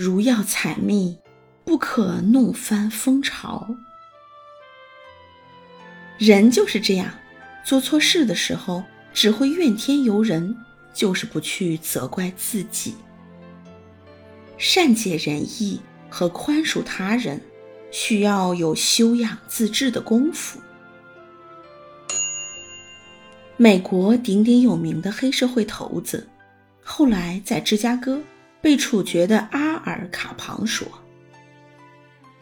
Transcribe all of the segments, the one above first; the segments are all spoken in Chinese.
如要采蜜，不可弄翻蜂巢。人就是这样，做错事的时候只会怨天尤人，就是不去责怪自己。善解人意和宽恕他人，需要有修养自制的功夫。美国鼎鼎有名的黑社会头子，后来在芝加哥被处决的阿尔卡庞说：“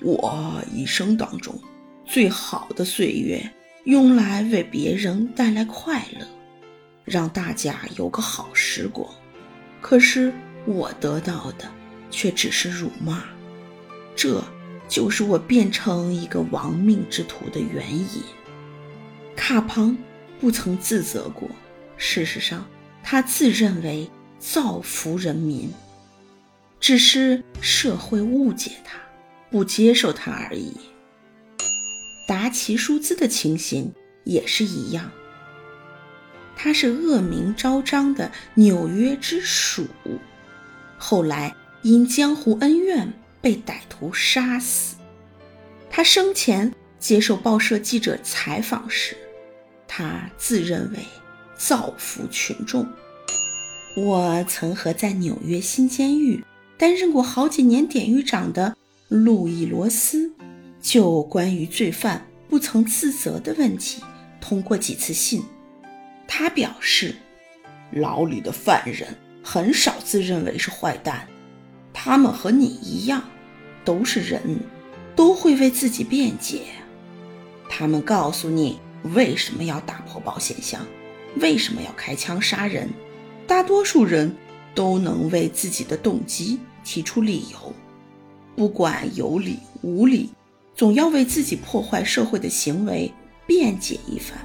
我一生当中最好的岁月，用来为别人带来快乐，让大家有个好时光。可是我得到的却只是辱骂，这就是我变成一个亡命之徒的原因。”卡庞。不曾自责过。事实上，他自认为造福人民，只是社会误解他，不接受他而已。达奇舒兹的情形也是一样。他是恶名昭彰的纽约之鼠，后来因江湖恩怨被歹徒杀死。他生前接受报社记者采访时。他自认为造福群众。我曾和在纽约新监狱担任过好几年典狱长的路易罗斯，就关于罪犯不曾自责的问题通过几次信。他表示，牢里的犯人很少自认为是坏蛋，他们和你一样，都是人，都会为自己辩解。他们告诉你。为什么要打破保险箱？为什么要开枪杀人？大多数人都能为自己的动机提出理由，不管有理无理，总要为自己破坏社会的行为辩解一番，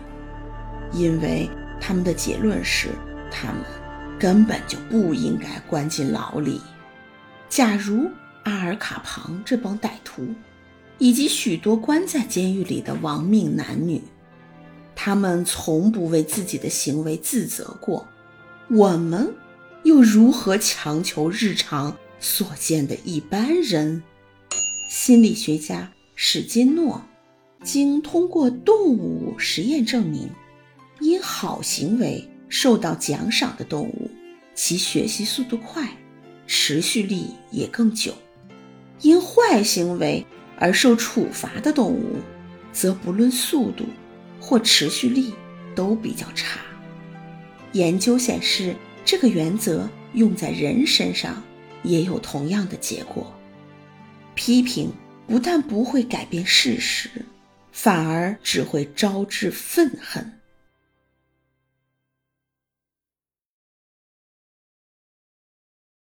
因为他们的结论是，他们根本就不应该关进牢里。假如阿尔卡庞这帮歹徒，以及许多关在监狱里的亡命男女，他们从不为自己的行为自责过，我们又如何强求日常所见的一般人？心理学家史金诺经通过动物实验证明，因好行为受到奖赏的动物，其学习速度快，持续力也更久；因坏行为而受处罚的动物，则不论速度。或持续力都比较差。研究显示，这个原则用在人身上也有同样的结果。批评不但不会改变事实，反而只会招致愤恨。